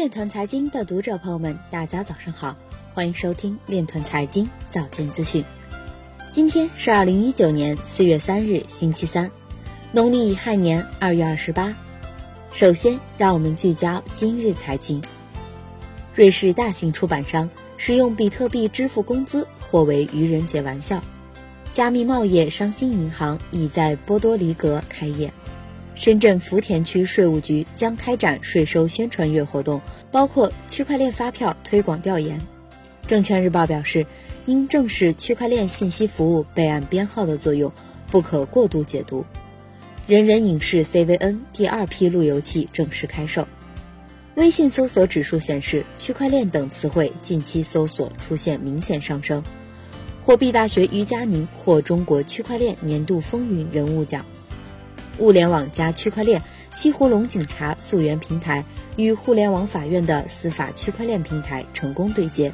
链团财经的读者朋友们，大家早上好，欢迎收听链团财经早间资讯。今天是二零一九年四月三日，星期三，农历乙亥年二月二十八。首先，让我们聚焦今日财经。瑞士大型出版商使用比特币支付工资，或为愚人节玩笑。加密贸易商新银行已在波多黎各开业。深圳福田区税务局将开展税收宣传月活动，包括区块链发票推广调研。证券日报表示，应正视区块链信息服务备案编号的作用，不可过度解读。人人影视 CVN 第二批路由器正式开售。微信搜索指数显示，区块链等词汇近期搜索出现明显上升。货币大学于佳宁获中国区块链年度风云人物奖。物联网加区块链，西湖龙警察溯源平台与互联网法院的司法区块链平台成功对接。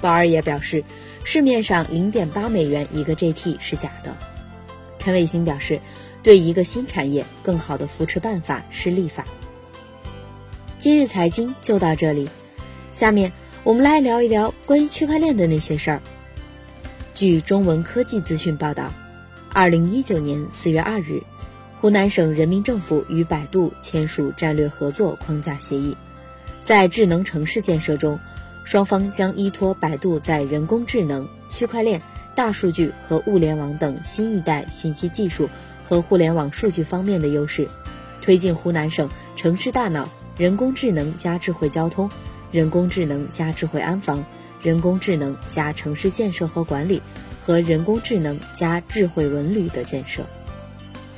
宝儿也表示，市面上零点八美元一个 GT 是假的。陈伟星表示，对一个新产业更好的扶持办法是立法。今日财经就到这里，下面我们来聊一聊关于区块链的那些事儿。据中文科技资讯报道，二零一九年四月二日。湖南省人民政府与百度签署战略合作框架协议，在智能城市建设中，双方将依托百度在人工智能、区块链、大数据和物联网等新一代信息技术和互联网数据方面的优势，推进湖南省城市大脑、人工智能加智慧交通、人工智能加智慧安防、人工智能加城市建设和管理和人工智能加智慧文旅的建设。